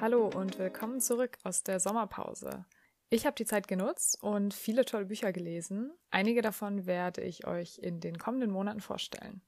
Hallo und willkommen zurück aus der Sommerpause. Ich habe die Zeit genutzt und viele tolle Bücher gelesen. Einige davon werde ich euch in den kommenden Monaten vorstellen.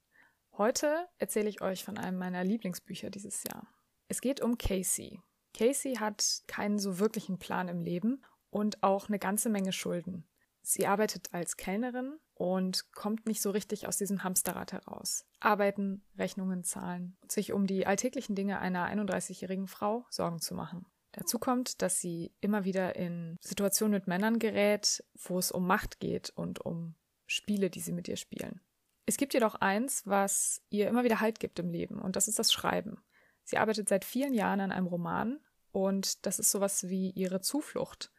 Heute erzähle ich euch von einem meiner Lieblingsbücher dieses Jahr. Es geht um Casey. Casey hat keinen so wirklichen Plan im Leben und auch eine ganze Menge Schulden. Sie arbeitet als Kellnerin und kommt nicht so richtig aus diesem Hamsterrad heraus. Arbeiten, Rechnungen zahlen sich um die alltäglichen Dinge einer 31-jährigen Frau Sorgen zu machen. Dazu kommt, dass sie immer wieder in Situationen mit Männern gerät, wo es um Macht geht und um Spiele, die sie mit ihr spielen. Es gibt jedoch eins, was ihr immer wieder Halt gibt im Leben, und das ist das Schreiben. Sie arbeitet seit vielen Jahren an einem Roman, und das ist sowas wie ihre Zuflucht.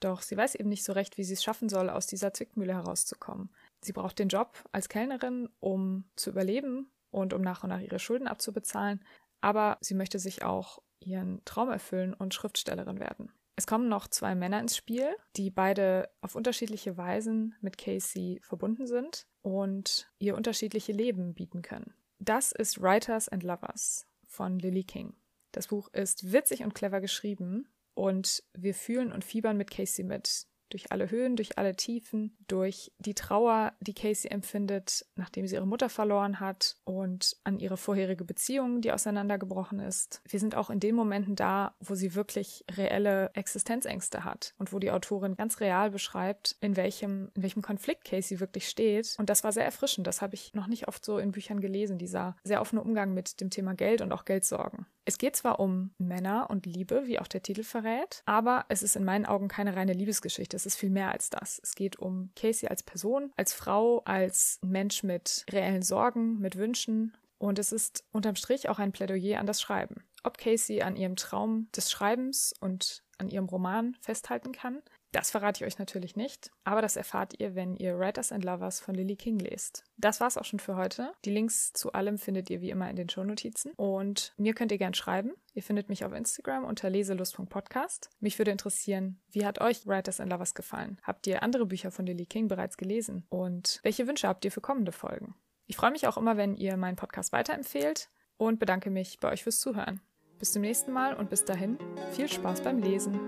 Doch sie weiß eben nicht so recht, wie sie es schaffen soll, aus dieser Zwickmühle herauszukommen. Sie braucht den Job als Kellnerin, um zu überleben und um nach und nach ihre Schulden abzubezahlen, aber sie möchte sich auch ihren Traum erfüllen und Schriftstellerin werden. Es kommen noch zwei Männer ins Spiel, die beide auf unterschiedliche Weisen mit Casey verbunden sind und ihr unterschiedliche Leben bieten können. Das ist Writers and Lovers von Lily King. Das Buch ist witzig und clever geschrieben und wir fühlen und fiebern mit Casey mit durch alle Höhen, durch alle Tiefen, durch die Trauer, die Casey empfindet, nachdem sie ihre Mutter verloren hat und an ihre vorherige Beziehung, die auseinandergebrochen ist. Wir sind auch in den Momenten da, wo sie wirklich reelle Existenzängste hat und wo die Autorin ganz real beschreibt, in welchem, in welchem Konflikt Casey wirklich steht. Und das war sehr erfrischend. Das habe ich noch nicht oft so in Büchern gelesen, dieser sehr offene Umgang mit dem Thema Geld und auch Geldsorgen. Es geht zwar um Männer und Liebe, wie auch der Titel verrät, aber es ist in meinen Augen keine reine Liebesgeschichte. Es ist viel mehr als das. Es geht um Casey als Person, als Frau, als Mensch mit reellen Sorgen, mit Wünschen. Und es ist unterm Strich auch ein Plädoyer an das Schreiben. Ob Casey an ihrem Traum des Schreibens und an ihrem Roman festhalten kann, das verrate ich euch natürlich nicht, aber das erfahrt ihr, wenn ihr Writers and Lovers von Lily King lest. Das war's auch schon für heute. Die Links zu allem findet ihr wie immer in den Shownotizen. Und mir könnt ihr gern schreiben. Ihr findet mich auf Instagram unter leselust.podcast. Mich würde interessieren, wie hat euch Writers and Lovers gefallen? Habt ihr andere Bücher von Lily King bereits gelesen? Und welche Wünsche habt ihr für kommende Folgen? Ich freue mich auch immer, wenn ihr meinen Podcast weiterempfehlt und bedanke mich bei euch fürs Zuhören. Bis zum nächsten Mal und bis dahin viel Spaß beim Lesen.